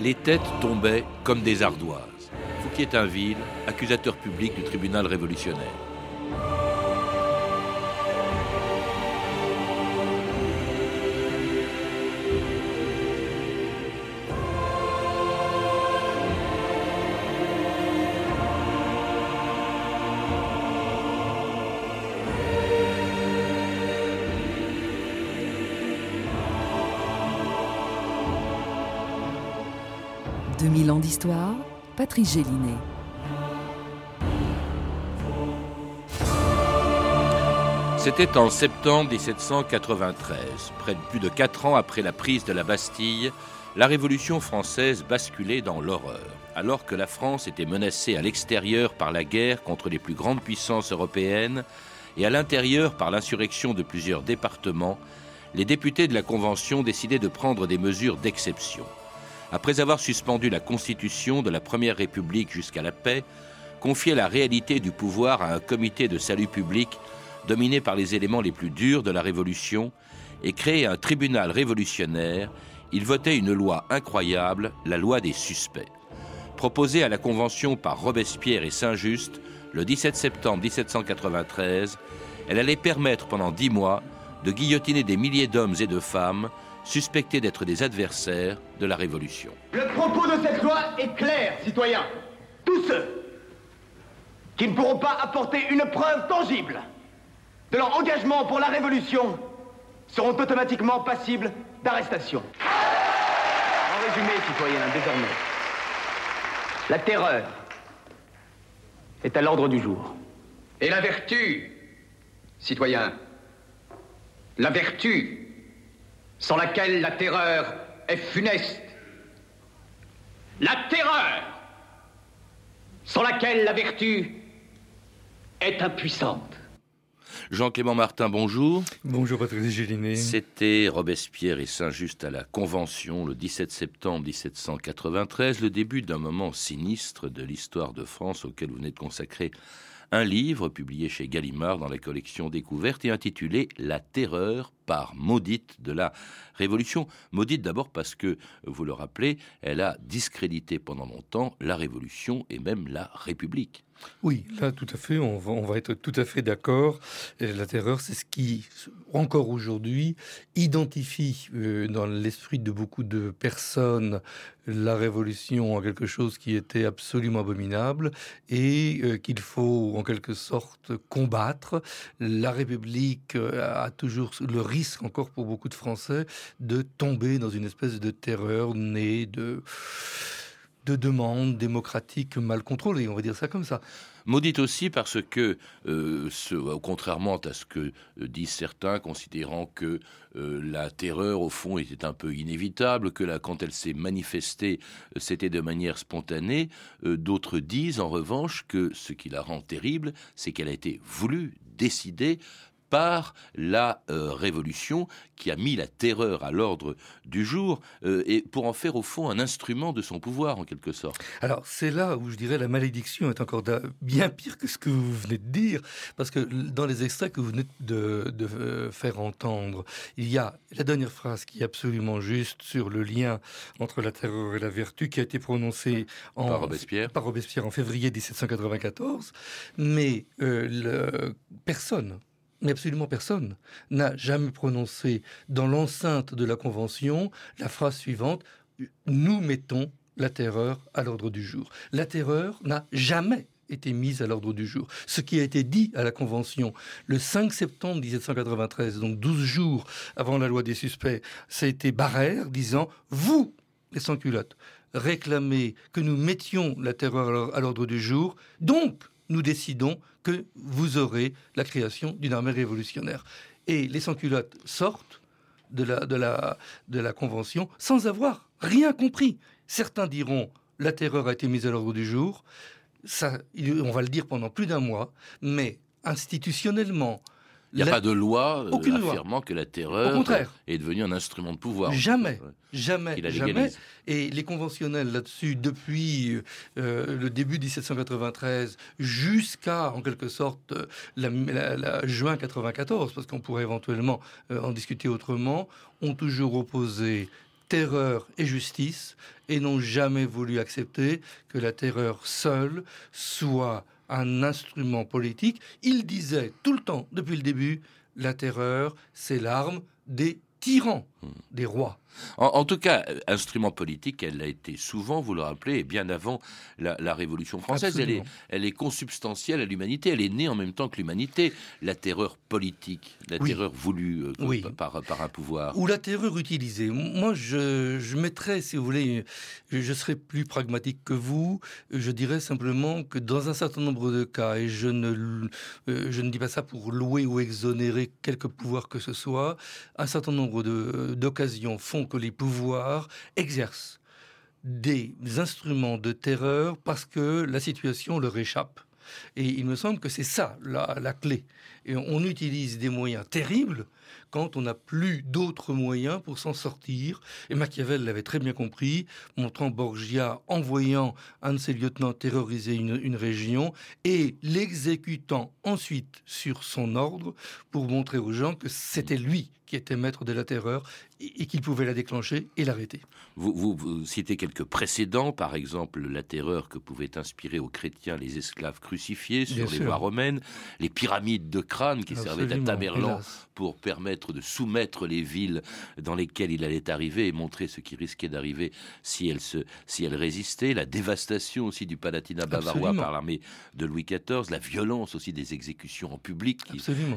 Les têtes tombaient comme des ardoises. Fouquier-Tinville, accusateur public du tribunal révolutionnaire. « Patrice Gélinet. C'était en septembre 1793, près de plus de quatre ans après la prise de la Bastille, la Révolution française basculait dans l'horreur. Alors que la France était menacée à l'extérieur par la guerre contre les plus grandes puissances européennes et à l'intérieur par l'insurrection de plusieurs départements, les députés de la Convention décidaient de prendre des mesures d'exception. Après avoir suspendu la Constitution de la Première République jusqu'à la paix, confier la réalité du pouvoir à un comité de salut public dominé par les éléments les plus durs de la Révolution et créer un tribunal révolutionnaire, il votait une loi incroyable, la loi des suspects. Proposée à la Convention par Robespierre et Saint-Just le 17 septembre 1793, elle allait permettre pendant dix mois de guillotiner des milliers d'hommes et de femmes suspectés d'être des adversaires de la Révolution. Le propos de cette loi est clair, citoyens. Tous ceux qui ne pourront pas apporter une preuve tangible de leur engagement pour la Révolution seront automatiquement passibles d'arrestation. En résumé, citoyens, désormais, la terreur est à l'ordre du jour. Et la vertu, citoyens, la vertu sans laquelle la terreur est funeste. La terreur sans laquelle la vertu est impuissante. Jean-Clément Martin, bonjour. Bonjour Patrice Gélinet. C'était Robespierre et Saint-Just à la Convention le 17 septembre 1793, le début d'un moment sinistre de l'histoire de France auquel vous venez de consacrer un livre publié chez Gallimard dans la collection Découverte et intitulé La terreur par maudite de la Révolution. Maudite d'abord parce que, vous le rappelez, elle a discrédité pendant longtemps la Révolution et même la République. Oui, là, tout à fait, on va, on va être tout à fait d'accord. La terreur, c'est ce qui, encore aujourd'hui, identifie euh, dans l'esprit de beaucoup de personnes la révolution en quelque chose qui était absolument abominable et euh, qu'il faut, en quelque sorte, combattre. La République euh, a toujours le risque, encore pour beaucoup de Français, de tomber dans une espèce de terreur née de de demandes démocratiques mal contrôlées, on va dire ça comme ça. Maudite aussi parce que, euh, ce, contrairement à ce que euh, disent certains, considérant que euh, la terreur, au fond, était un peu inévitable, que là, quand elle s'est manifestée, euh, c'était de manière spontanée, euh, d'autres disent, en revanche, que ce qui la rend terrible, c'est qu'elle a été voulue, décidée par la euh, révolution qui a mis la terreur à l'ordre du jour euh, et pour en faire au fond un instrument de son pouvoir en quelque sorte. Alors c'est là où je dirais la malédiction est encore bien pire que ce que vous venez de dire parce que dans les extraits que vous venez de, de euh, faire entendre, il y a la dernière phrase qui est absolument juste sur le lien entre la terreur et la vertu qui a été prononcée en, Par Robespierre. par Robespierre en février 1794, mais euh, le- personne, mais absolument personne, n'a jamais prononcé dans l'enceinte de la Convention la phrase suivante Nous mettons la terreur à l'ordre du jour. La terreur n'a jamais été mise à l'ordre du jour. Ce qui a été dit à la Convention le 5 septembre 1793, donc 12 jours avant la loi des suspects, ça a été Barrère disant Vous, les sans-culottes, réclamez que nous mettions la terreur à l'ordre du jour, donc nous décidons que vous aurez la création d'une armée révolutionnaire. Et les sans-culottes sortent de la, Convention sans avoir rien compris. Certains diront la terreur a été mise à l'ordre du jour. Ça, on va le dire pendant plus d'un mois, mais institutionnellement, Il n'y a La- pas de loi euh, Aucune loi. affirmant que la terreur Au contraire. est devenue un instrument de pouvoir. Jamais, jamais, jamais. Et les conventionnels là-dessus, depuis euh, le début 1793 jusqu'à, en quelque sorte, euh, la, la- la- juin 94, parce qu'on pourrait éventuellement euh, en discuter autrement, ont toujours opposé terreur et justice et n'ont jamais voulu accepter que la terreur seule soit un instrument politique. Ils disaient tout le temps, depuis le début, la terreur, c'est l'arme des tyrans, des rois. En, en tout cas, euh, instrument politique, elle l'a été souvent, vous le rappelez, et bien avant la, la Révolution française. Elle est, elle est consubstantielle à l'humanité. Elle est née en même temps que l'humanité. La terreur politique, la Oui. terreur voulue euh, Oui. par, par un pouvoir. Ou la terreur utilisée. Moi, je, je mettrais, si vous voulez, je serais plus pragmatique que vous. Je dirais simplement que dans un certain nombre de cas, et je ne, euh, je ne dis pas ça pour louer ou exonérer quelque pouvoir que ce soit, un certain nombre de- d'occasions font que les pouvoirs exercent des instruments de terreur parce que la situation leur échappe. Et il me semble que c'est ça la, la clé. Et on utilise des moyens terribles quand on n'a plus d'autres moyens pour s'en sortir. Et Machiavel l'avait très bien compris, montrant Borgia envoyant un de ses lieutenants terroriser une, une région et l'exécutant ensuite sur son ordre pour montrer aux gens que c'était lui qui était maître de la terreur et, et qu'il pouvait la déclencher et l'arrêter. Vous, vous- vous citez quelques précédents, par exemple la terreur que pouvaient inspirer aux chrétiens les esclaves crucifiés sur Bien les sûr. voies romaines, les pyramides de crâne qui servaient à Tamerlan hélas. pour permettre de soumettre les villes dans lesquelles il allait arriver et montrer ce qui risquait d'arriver si elles se, si elles résistaient, la dévastation aussi du Palatinat bavarois Absolument. par l'armée de Louis XIV, la violence aussi des exécutions en public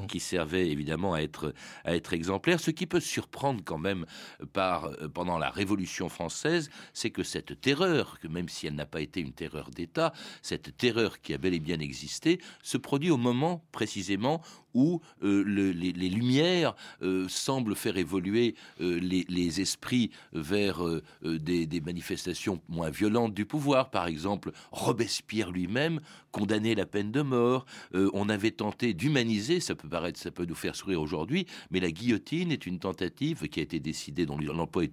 qui, servait évidemment à être, à être exemplaire. Ce qui peut surprendre quand même par, euh, pendant la Révolution française, c'est que cette terreur, que même si elle n'a pas été une terreur d'État, cette terreur qui a bel et bien existé, se produit au moment précisément où euh, le- les, Lumières euh, semblent faire évoluer euh, les, esprits vers des, manifestations moins violentes du pouvoir. Par exemple, Robespierre lui-même condamnait la peine de mort. On avait tenté d'humaniser, ça peut paraître, ça peut nous faire sourire aujourd'hui, mais la guillotine est une tentative qui a été décidée, dont l'emploi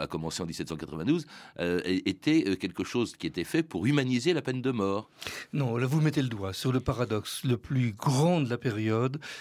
a commencé en 1792, euh, était quelque chose qui était fait pour humaniser la peine de mort. Non, là vous mettez le doigt sur le paradoxe le plus grand de la période.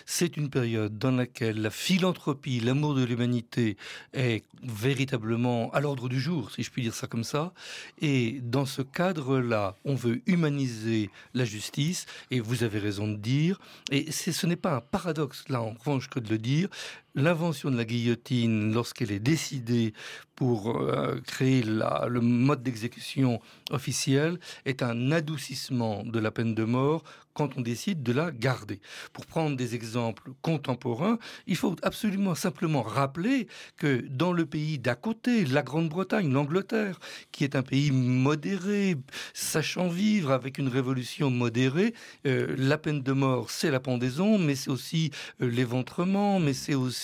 C'est une période dans laquelle la philanthropie, l'amour de l'humanité est véritablement à l'ordre du jour, si je puis dire ça comme ça. Et dans ce cadre-là, on veut humaniser la justice, et vous avez raison de dire, et ce n'est pas un paradoxe là en revanche que de le dire, l'invention de la guillotine, lorsqu'elle est décidée pour euh, créer le mode d'exécution officiel, est un adoucissement de la peine de mort quand on décide de la garder. Pour prendre des exemples contemporains, il faut absolument simplement rappeler que dans le pays d'à côté, la Grande-Bretagne, l'Angleterre, qui est un pays modéré, sachant vivre avec une révolution modérée, euh, la peine de mort, c'est la pendaison, mais c'est aussi euh, l'éventrement, mais c'est aussi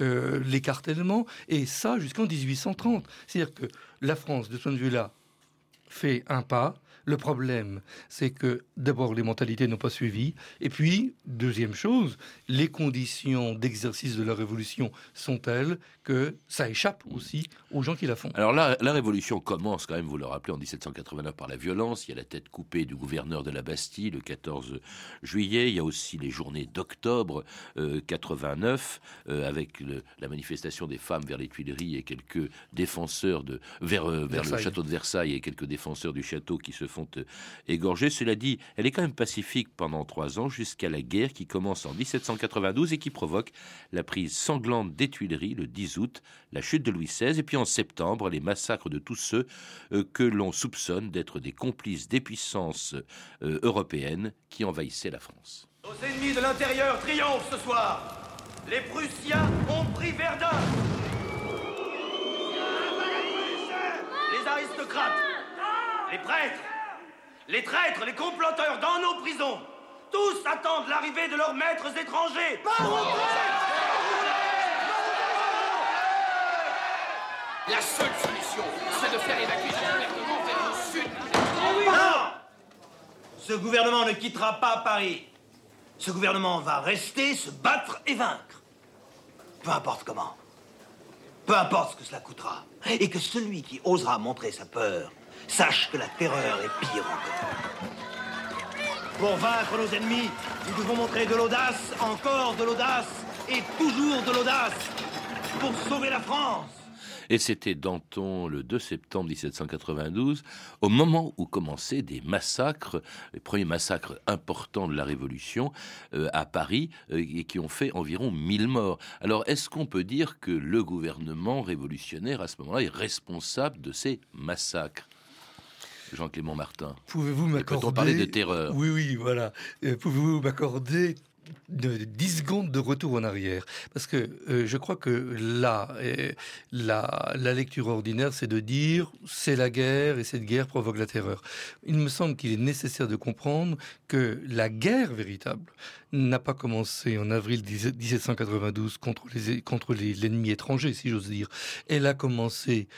euh, l'écartèlement, et ça jusqu'en 1830. C'est-à-dire que la France, de ce point de vue-là, fait un pas. Le problème, c'est que d'abord les mentalités n'ont pas suivi, et puis deuxième chose, les conditions d'exercice de la révolution sont telles que ça échappe aussi aux gens qui la font. Alors là, la révolution commence quand même, vous le rappelez, en 1789 par la violence. Il y a la tête coupée du gouverneur de la Bastille le 14 juillet. Il y a aussi les journées d'octobre euh, 89 euh, avec le- la manifestation des femmes vers les Tuileries et quelques défenseurs de vers, euh, vers le château de Versailles et quelques défenseurs du château qui se font euh, égorger. Cela dit, elle est quand même pacifique pendant trois ans jusqu'à la guerre qui commence en 1792 et qui provoque la prise sanglante des Tuileries le 10 août, la chute de Louis XVI et puis en septembre les massacres de tous ceux euh, que l'on soupçonne d'être des complices des puissances euh, européennes qui envahissaient la France. Nos ennemis de l'intérieur triomphent ce soir. Les Prussiens ont pris Verdun. Les aristocrates, les prêtres, les traîtres, les comploteurs dans nos prisons, tous attendent l'arrivée de leurs maîtres étrangers. La seule solution, c'est de faire évacuer ce gouvernement vers le sud. Non Ce gouvernement ne quittera pas Paris. Ce gouvernement va rester, se battre et vaincre. Peu importe comment. Peu importe ce que cela coûtera. Et que celui qui osera montrer sa peur sache que la terreur est pire encore. Pour vaincre nos ennemis, nous devons montrer de l'audace, encore de l'audace, et toujours de l'audace, pour sauver la France. Et c'était Danton le 2 septembre 1792, au moment où commençaient des massacres, les premiers massacres importants de la Révolution euh, à Paris, euh, et qui ont fait environ 1000 morts. Alors, est-ce qu'on peut dire que le gouvernement révolutionnaire, à ce moment-là, est responsable de ces massacres? Jean-Clément Martin. Pouvez-vous m'accorder... Peut-on parler de terreur? Oui, oui, voilà. Euh, Pouvez-vous m'accorder de 10 secondes de retour en arrière? Parce que euh, je crois que là, euh, la, la lecture ordinaire, c'est de dire c'est la guerre et cette guerre provoque la terreur. Il me semble qu'il est nécessaire de comprendre que la guerre véritable n'a pas commencé en avril 1792 contre les contre les- l'ennemi étranger, si j'ose dire. Elle a commencé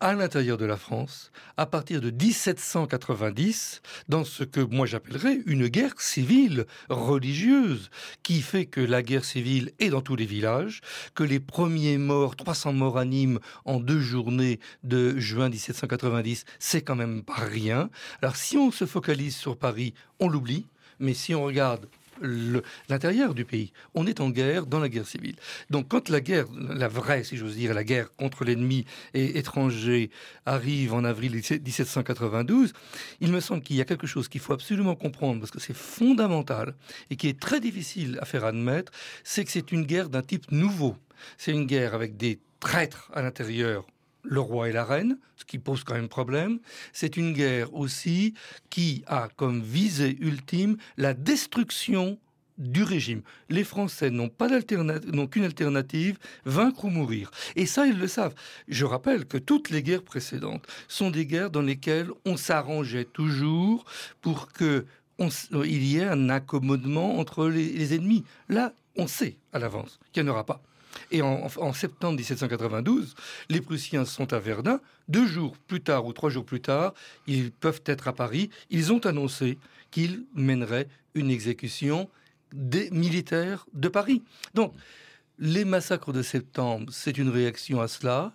à l'intérieur de la France, à partir de 1790, dans ce que moi j'appellerais une guerre civile religieuse, qui fait que la guerre civile est dans tous les villages, que les premiers morts, 300 morts à Nîmes en deux journées de juin 1790, c'est quand même pas rien. Alors si on se focalise sur Paris, on l'oublie, mais si on regarde l'intérieur du pays. On est en guerre dans la guerre civile. Donc quand la guerre, la vraie, si j'ose dire, la guerre contre l'ennemi et étranger arrive en avril 1792, il me semble qu'il y a quelque chose qu'il faut absolument comprendre parce que c'est fondamental et qui est très difficile à faire admettre, c'est que c'est une guerre d'un type nouveau. C'est une guerre avec des traîtres à l'intérieur le roi et la reine, ce qui pose quand même problème. C'est une guerre aussi qui a comme visée ultime la destruction du régime. Les Français n'ont pas n'ont qu'une alternative, vaincre ou mourir. Et ça, ils le savent. Je rappelle que toutes les guerres précédentes sont des guerres dans lesquelles on s'arrangeait toujours pour que il y ait un accommodement entre les, les ennemis. Là, on sait à l'avance qu'il n'y en aura pas. Et en, septembre 1792, les Prussiens sont à Verdun. Deux jours plus tard ou trois jours plus tard, ils peuvent être à Paris. Ils ont annoncé qu'ils mèneraient une exécution des militaires de Paris. Donc, les massacres de septembre, c'est une réaction à cela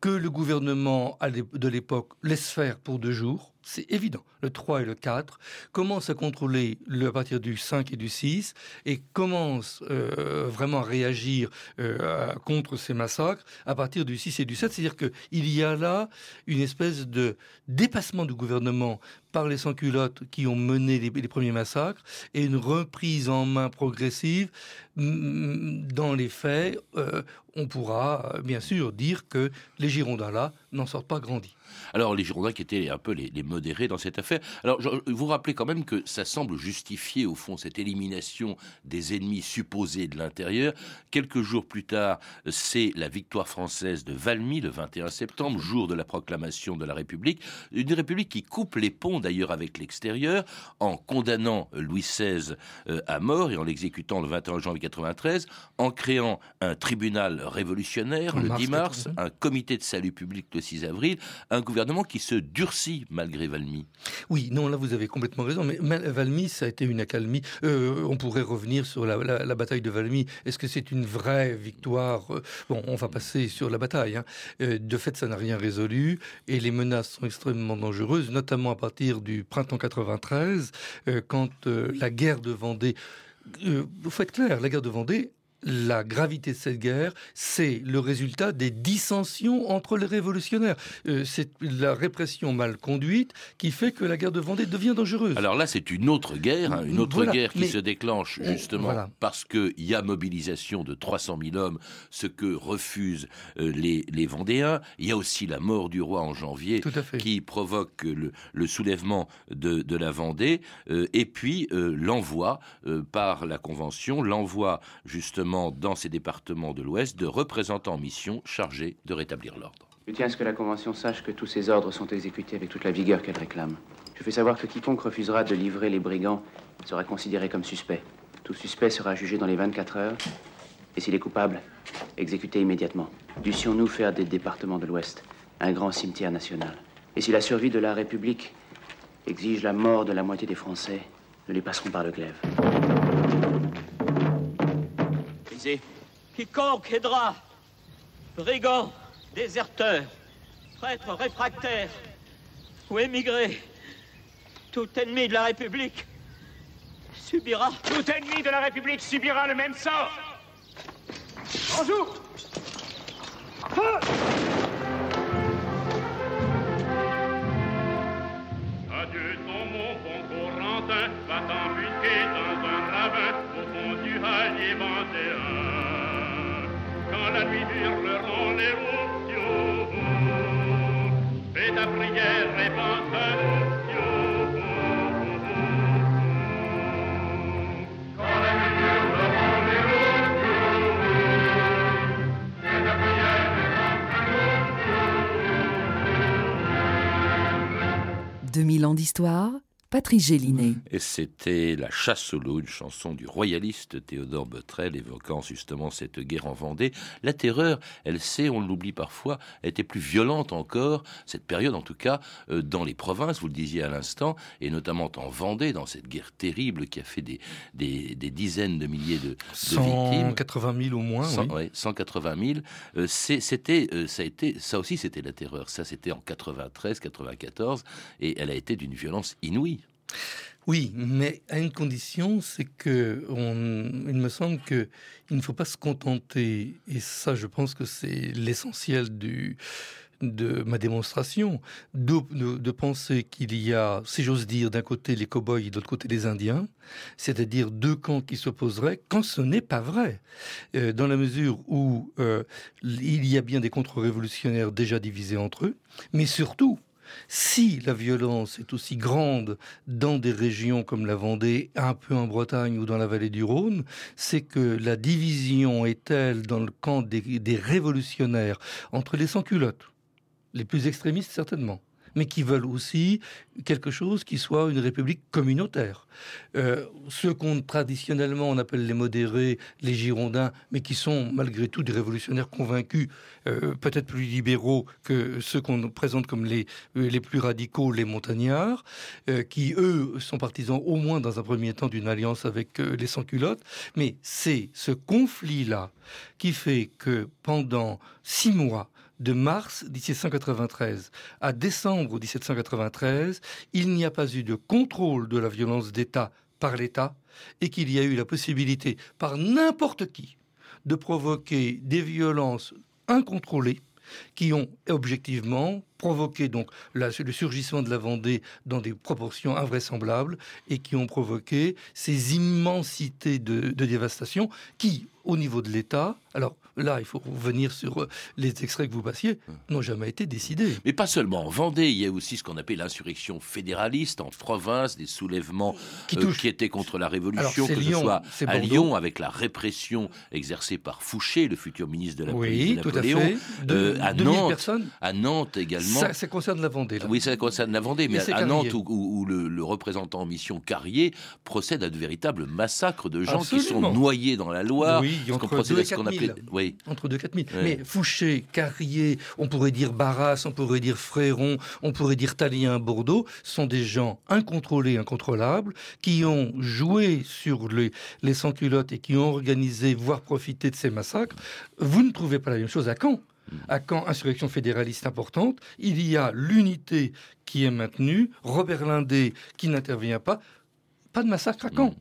que le gouvernement de l'époque laisse faire pour deux jours. C'est évident. Le 3 et le 4 commence à contrôler le, à partir du 5 et du 6 et commence euh, vraiment à réagir euh, contre ces massacres à partir du 6 et du 7. C'est-à-dire qu'il y a là une espèce de dépassement du gouvernement par les sans-culottes qui ont mené les, premiers massacres et une reprise en main progressive. Dans les faits, euh, on pourra bien sûr dire que les Girondins là n'en sortent pas grandis. Alors, les Girondins qui étaient un peu les, les modérés dans cette affaire. Alors, je, vous rappelez quand même que ça semble justifier, au fond, cette élimination des ennemis supposés de l'intérieur. Quelques jours plus tard, c'est la victoire française de Valmy, le 21 septembre, jour de la proclamation de la République. Une République qui coupe les ponts, d'ailleurs, avec l'extérieur, en condamnant Louis XVI euh, à mort et en l'exécutant le 21 janvier 93, en créant un tribunal révolutionnaire En le mars 10 mars, 80. un comité de salut public le 6 avril, un gouvernement qui se durcit malgré Valmy. Oui, non, là vous avez complètement raison. Mais Valmy, ça a été une accalmie. Euh, on pourrait revenir sur la, la- la bataille de Valmy. Est-ce que c'est une vraie victoire? Euh, Bon, on va passer sur la bataille. hein. Euh, de fait, ça n'a rien résolu et les menaces sont extrêmement dangereuses, notamment à partir du printemps 93, euh, quand euh, la guerre de Vendée. Euh, vous faites clair, la guerre de Vendée. La gravité de cette guerre, c'est le résultat des dissensions entre les révolutionnaires. Euh, c'est la répression mal conduite qui fait que la guerre de Vendée devient dangereuse. Alors là, c'est une autre guerre, hein, une autre Voilà, guerre qui mais- se déclenche justement voilà. parce qu'il y a mobilisation de 300 000 hommes, ce que refusent euh, les, les Vendéens. Il y a aussi la mort du roi en janvier qui provoque le, le soulèvement de, de la Vendée, euh, et puis l'envoi par la Convention, l'envoi justement dans ces départements de l'Ouest de représentants en mission chargés de rétablir l'ordre. Je tiens à ce que la Convention sache que tous ces ordres sont exécutés avec toute la vigueur qu'elle réclame. Je fais savoir que quiconque refusera de livrer les brigands sera considéré comme suspect. Tout suspect sera jugé dans les 24 heures, et s'il est coupable, exécuté immédiatement. Dussions-nous faire des départements de l'Ouest un grand cimetière national? Et si la survie de la République exige la mort de la moitié des Français, nous les passerons par le glaive. Quiconque aidera, brigands, déserteurs, prêtres réfractaires ou émigrés, tout ennemi de la République subira. Tout ennemi de la République subira le même sort. Bonjour. Adieu nous. 2000 ans d'histoire, Patrice Gélinet. Et c'était La chasse au loup, une chanson du royaliste Théodore Botrel évoquant justement cette guerre en Vendée. La terreur, elle sait, on l'oublie parfois, était plus violente encore, cette période en tout cas, euh, dans les provinces, vous le disiez à l'instant, et notamment en Vendée, dans cette guerre terrible qui a fait des, des, des dizaines de milliers de, de victimes. 180 000 au moins, 100, oui. ouais, 180 000. Euh, c'était, euh, ça a été, ça aussi, c'était la terreur. Ça, c'était en 93, 94, et elle a été d'une violence inouïe. Oui, mais à une condition, c'est que il me semble que il ne faut pas se contenter, et ça, je pense que c'est l'essentiel de ma démonstration, de penser qu'il y a, si j'ose dire, d'un côté les cow-boys et de l'autre côté les Indiens, c'est-à-dire deux camps qui s'opposeraient, quand ce n'est pas vrai, Euh, dans la mesure où euh, il y a bien des contre-révolutionnaires déjà divisés entre eux, mais surtout, si la violence est aussi grande dans des régions comme la Vendée, un peu en Bretagne ou dans la vallée du Rhône, c'est que la division est telle dans le camp des, révolutionnaires entre les sans-culottes, les plus extrémistes certainement, mais qui veulent aussi quelque chose qui soit une république communautaire. Euh, ceux qu'on traditionnellement on appelle les modérés, les girondins, mais qui sont malgré tout des révolutionnaires convaincus, euh, peut-être plus libéraux que ceux qu'on présente comme les, euh, les plus radicaux, les montagnards, qui eux sont partisans au moins dans un premier temps d'une alliance avec les sans-culottes. Mais c'est ce conflit-là qui fait que pendant six mois, de mars 1793 à décembre 1793, il n'y a pas eu de contrôle de la violence d'État par l'État et qu'il y a eu la possibilité par n'importe qui de provoquer des violences incontrôlées qui ont objectivement provoqué le surgissement de la Vendée dans des proportions invraisemblables et qui ont provoqué ces immensités de, de dévastation qui, au niveau de l'État, alors là, il faut revenir sur euh, les extraits que vous passiez, n'ont jamais été décidés. Mais pas seulement en Vendée, il y a aussi ce qu'on appelle l'insurrection fédéraliste en province, des soulèvements Qui euh, qui étaient contre la Révolution, Alors, que Lyon, ce soit à. Lyon avec la répression exercée par Fouché, le futur ministre de la police Oui, de tout à fait. De- euh, à 2000 Nantes, personnes. à Nantes également. Ça, ça concerne la Vendée. Là. Oui, ça concerne la Vendée, mais à. Nantes, où, où- où le, le représentant en mission Carrier procède à de véritables massacres de gens qui sont noyés dans la Loire. Oui, ce qu'on procède 2 à ce qu'on 4 000. appelait- Oui. Entre 2 et 4 000. Ouais. Mais Fouché, Carrier, on pourrait dire Barras, on pourrait dire Fréron, on pourrait dire Talien, Bordeaux, sont des gens incontrôlés, incontrôlables, qui ont joué sur les, les sans-culottes et qui ont organisé, voire profité de ces massacres. Vous ne trouvez pas la même chose à Caen. À Caen, insurrection fédéraliste importante, il y a l'unité qui est maintenue, Robert Lindé qui n'intervient pas. Pas de massacre à Caen.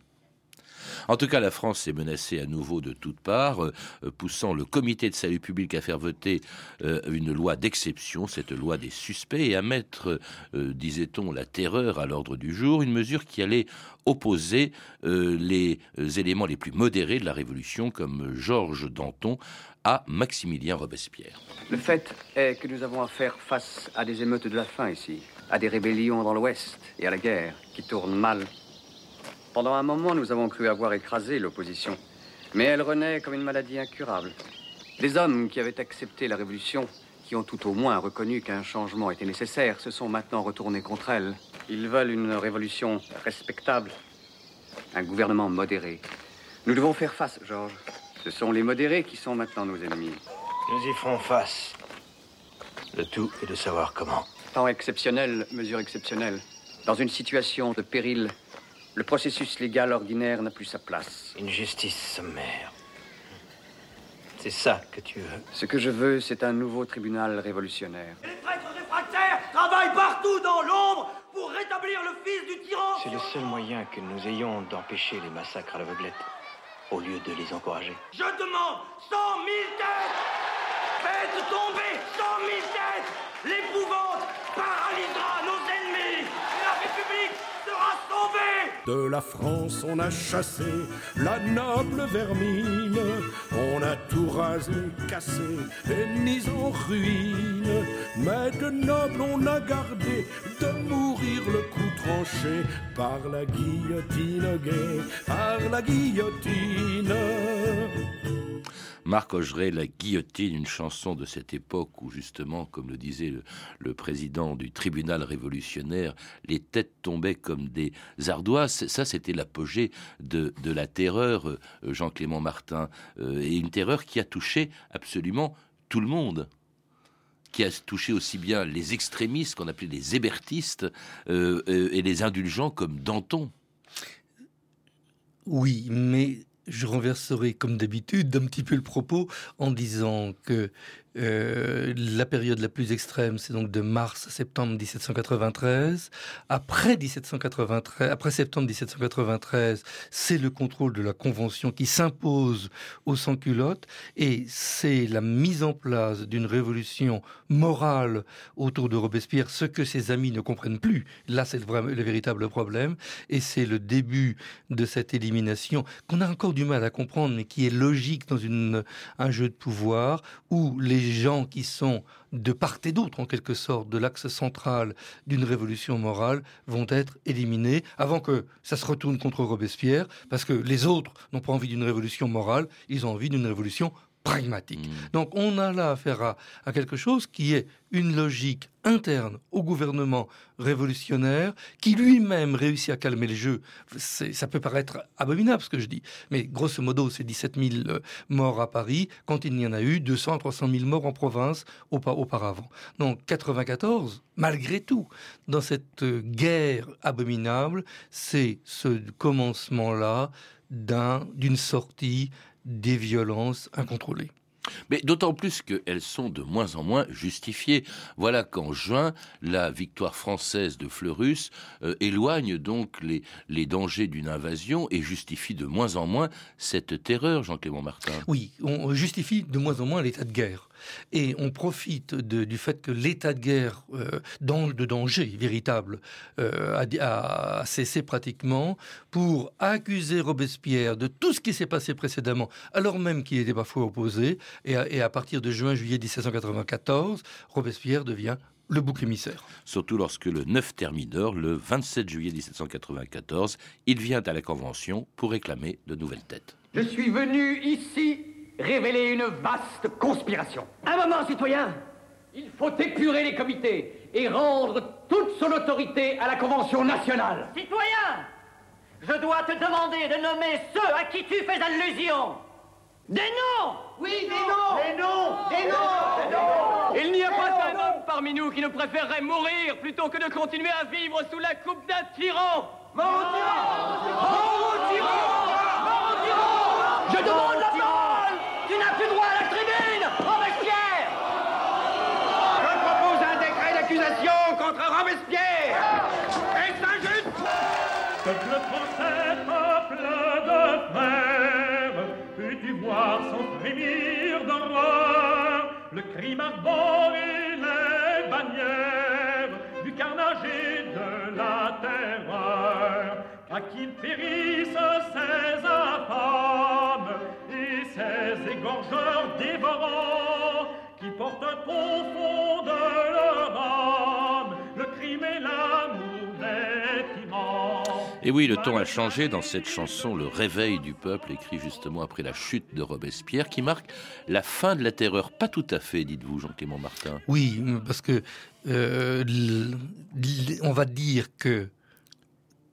En tout cas, la France est menacée à nouveau de toutes parts, euh, poussant le comité de salut public à faire voter euh, une loi d'exception, cette loi des suspects, et à mettre, euh, disait-on, la terreur à l'ordre du jour, une mesure qui allait opposer les éléments les plus modérés de la Révolution, comme Georges Danton, à Maximilien Robespierre. Le fait est que nous avons affaire face à des émeutes de la faim ici, à des rébellions dans l'Ouest et à la guerre qui tournent mal. Pendant un moment, nous avons cru avoir écrasé l'opposition, mais elle renaît comme une maladie incurable. Les hommes qui avaient accepté la révolution, qui ont tout au moins reconnu qu'un changement était nécessaire, se sont maintenant retournés contre elle. Ils veulent une révolution respectable, un gouvernement modéré. Nous devons faire face, Georges. Ce sont les modérés qui sont maintenant nos ennemis. Nous y ferons face. Le tout est de savoir comment. Temps exceptionnel, mesure exceptionnelle. Dans une situation de péril, le processus légal ordinaire n'a plus sa place. Une justice sommaire. C'est ça que tu veux. Ce que je veux, c'est un nouveau tribunal révolutionnaire. les traîtres réfractaires travaillent partout dans l'ombre pour rétablir le fils du tyran C'est le seul moyen que nous ayons d'empêcher les massacres à l'aveuglette, au lieu de les encourager. Je demande 100 000 têtes Faites tomber 100 000 têtes L'épouvante paralysera nos ennemis De la France, on a chassé la noble vermine. On a tout rasé, cassé et mis en ruine. Mais de noble, on a gardé de mourir le coup tranché par la guillotine gay, par la guillotine. Marc Augeret, La guillotine, une chanson de cette époque où justement, comme le disait le, président du tribunal révolutionnaire, les têtes tombaient comme des ardoises. Ça, c'était l'apogée de, la terreur, euh, Jean-Clément Martin, euh, et une terreur qui a touché absolument tout le monde qui a touché aussi bien les extrémistes qu'on appelait les hébertistes euh, et les indulgents comme Danton. Oui, mais je renverserai comme d'habitude un petit peu le propos en disant que euh, la période la plus extrême, c'est donc de mars à septembre 1793. Après 1793, après septembre 1793, c'est le contrôle de la Convention qui s'impose aux sans-culottes et c'est la mise en place d'une révolution morale autour de Robespierre, ce que ses amis ne comprennent plus. Là, c'est le, véritable problème et c'est le début de cette élimination qu'on a encore du mal à comprendre, mais qui est logique dans un jeu de pouvoir où les gens qui sont de part et d'autre, en quelque sorte, de l'axe central d'une révolution morale vont être éliminés avant que ça se retourne contre Robespierre, parce que les autres n'ont pas envie d'une révolution morale, ils ont envie d'une révolution pragmatique. Donc on a là affaire à, à quelque chose qui est une logique interne au gouvernement révolutionnaire qui lui-même réussit à calmer le jeu. Ça peut paraître abominable ce que je dis, mais grosso modo c'est 17 000 euh, morts à Paris quand il n'y en a eu 200 à 300 000 morts en province aupa- auparavant. Donc 94, malgré tout, dans cette euh, guerre abominable, c'est ce commencement-là d'un- d'une sortie des violences incontrôlées. Mais d'autant plus qu'elles sont de moins en moins justifiées. Voilà qu'en juin, la victoire française de Fleurus euh, éloigne donc les, les dangers d'une invasion et justifie de moins en moins cette terreur, Jean-Clément Martin. Oui, on justifie de moins en moins l'état de guerre. Et on profite de- du fait que l'état de guerre, euh, dans, de danger véritable, euh, a, cessé pratiquement pour accuser Robespierre de tout ce qui s'est passé précédemment, alors même qu'il était parfois opposé. Et à, et à partir de juin-juillet 1794, Robespierre devient le bouc émissaire. Surtout lorsque le 9 Thermidor, le 27 juillet 1794, il vient à la Convention pour réclamer de nouvelles têtes. Je suis venu ici révéler une vaste conspiration. Un moment, citoyen. Il faut épurer les comités et rendre toute son autorité à la Convention nationale. Citoyen, je dois te demander de nommer ceux à qui tu fais allusion. Des noms. Oui, des noms. Des noms Des noms. Il n'y a pas un homme parmi nous qui ne préférerait mourir plutôt que de continuer à vivre sous la coupe d'un tyran. Mort au tyran. Mort au tyran. Mort au tyran. Je demande la parole Tu n'as plus droit à la tribune Robespierre Je propose un décret d'accusation contre Robespierre. Est-ce injuste Peuple français, peuple de frères, peux-tu voir sans frémir d'horreur. Le crime ardent et les bannières du carnage et de la terreur. Qu'à qui périssent ces infâmes et ces égorgeurs dévorants qui portent au fond Et oui, le ton a changé dans cette chanson, Le réveil du peuple, écrit justement après la chute de Robespierre, qui marque la fin de la terreur. Pas tout à fait, dites-vous, Jean-Clément Martin. Oui, parce que euh, on va dire que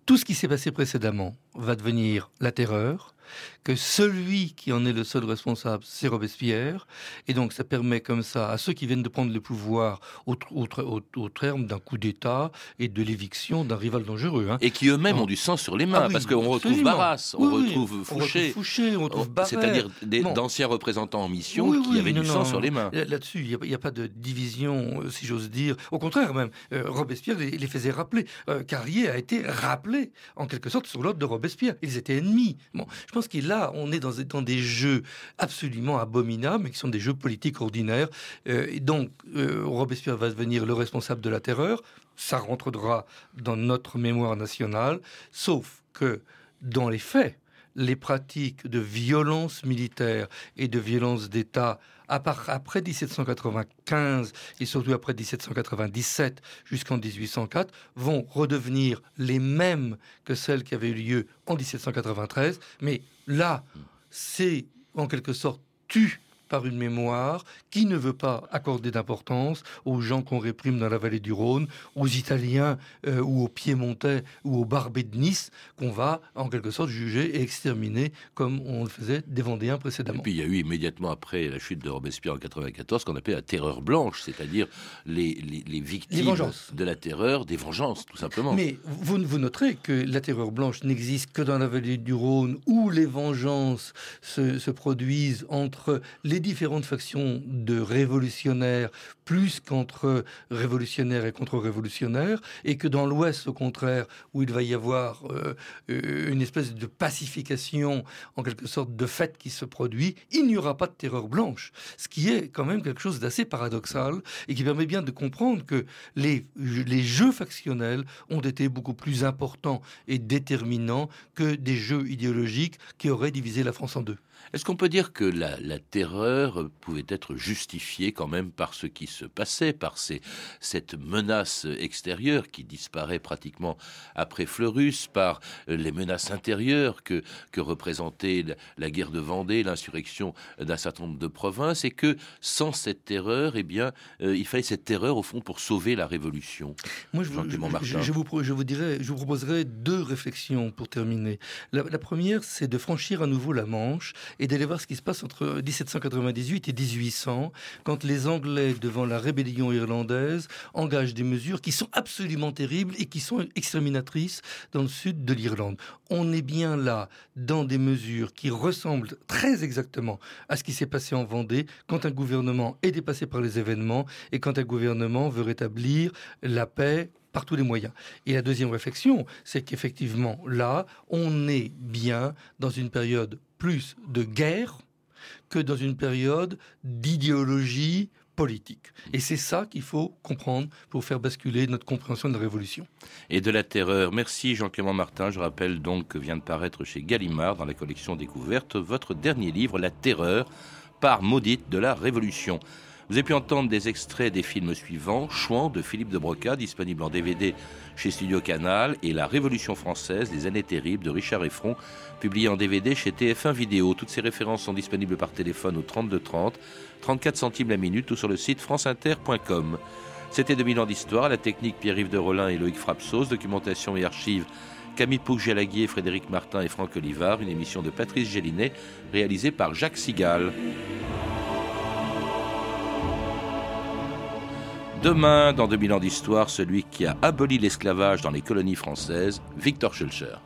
tout ce qui s'est passé précédemment va devenir la terreur, que celui qui en est le seul responsable, c'est Robespierre. Et donc ça permet comme ça à ceux qui viennent de prendre le pouvoir au, au, terme d'un coup d'État et de l'éviction d'un rival dangereux. Hein. Et qui eux-mêmes ont du sang sur les mains, ah parce qu'on retrouve Barras, on, retrouve Fouché, on retrouve oh, C'est-à-dire d'anciens représentants en mission qui avaient du sang sur les mains. Là-dessus, il n'y a, pas de division, euh, si j'ose dire. Au contraire, même, euh, Robespierre les, les, faisait rappeler. Euh, Carrier a été rappelé, en quelque sorte, sur l'ordre de Robespierre. Ils étaient ennemis. Bon, je pense qu'il là, on est dans, des jeux absolument abominables, mais qui sont des jeux politiques ordinaires. et donc, Robespierre va devenir le responsable de la terreur. Ça rentrera dans notre mémoire nationale, sauf que dans les faits, les pratiques de violence militaire et de violence d'État après 1795 et surtout après 1797 jusqu'en 1804 vont redevenir les mêmes que celles qui avaient eu lieu en 1793. Mais là, c'est en quelque sorte tu par une mémoire qui ne veut pas accorder d'importance aux gens qu'on réprime dans la vallée du Rhône, aux Italiens euh, ou aux Piémontais ou aux Barbés de Nice, qu'on va en quelque sorte juger et exterminer comme on le faisait des Vendéens précédemment. Et puis il y a eu immédiatement après la chute de Robespierre en 94 ce qu'on appelle la terreur blanche, c'est-à-dire les, les, victimes de la terreur, des vengeances tout simplement. Mais vous, vous noterez que la terreur blanche n'existe que dans la vallée du Rhône où les vengeances se, se produisent entre les différentes factions de révolutionnaires plus qu'entre révolutionnaires et contre-révolutionnaires, et que dans l'Ouest, au contraire, où il va y avoir euh, une espèce de pacification, en quelque sorte, de fait qui se produit, il n'y aura pas de terreur blanche. Ce qui est quand même quelque chose d'assez paradoxal et qui permet bien de comprendre que les, les jeux factionnels ont été beaucoup plus importants et déterminants que des jeux idéologiques qui auraient divisé la France en deux. Est-ce qu'on peut dire que la, terreur pouvait être justifiée quand même par ce qui se passait, par cette menace extérieure qui disparaît pratiquement après Fleurus, par les menaces intérieures que, que représentait la, guerre de Vendée, l'insurrection d'un certain nombre de provinces, et que sans cette terreur, eh bien, euh, il fallait cette terreur au fond pour sauver la révolution? Moi, je, je, vous, je vous dirais, je vous proposerai deux réflexions pour terminer. La, la première, c'est de franchir à nouveau la Manche et d'aller voir ce qui se passe entre 1798 et 1800, quand les Anglais, devant la rébellion irlandaise, engagent des mesures qui sont absolument terribles et qui sont exterminatrices dans le sud de l'Irlande. On est bien là dans des mesures qui ressemblent très exactement à ce qui s'est passé en Vendée quand un gouvernement est dépassé par les événements et quand un gouvernement veut rétablir la paix par tous les moyens. Et la deuxième réflexion, c'est qu'effectivement, là, on est bien dans une période plus de guerre que dans une période d'idéologie politique. Et c'est ça qu'il faut comprendre pour faire basculer notre compréhension de la Révolution. Et de la terreur. Merci Jean-Clément Martin. Je rappelle donc que vient de paraître chez Gallimard, dans la collection Découverte, votre dernier livre, La terreur, par maudite de la Révolution. Vous avez pu entendre des extraits des films suivants Chouan de Philippe de Broca, disponible en DVD chez Studio Canal, et La Révolution française, les années terribles de Richard Effron, publié en DVD chez TF1 Vidéo. Toutes ces références sont disponibles par téléphone au 32 30, 34 centimes la minute ou sur le site franceinter.com. C'était 2000 ans d'histoire, la technique Pierre-Yves de Rollin et Loïc Frapsos, documentation et archives Camille Pouc-Jalaguier, Frédéric Martin et Franck Olivard, une émission de Patrice Gélinet réalisée par Jacques Sigal. Demain, dans 2000 ans d'histoire, celui qui a aboli l'esclavage dans les colonies françaises, Victor Schulcher.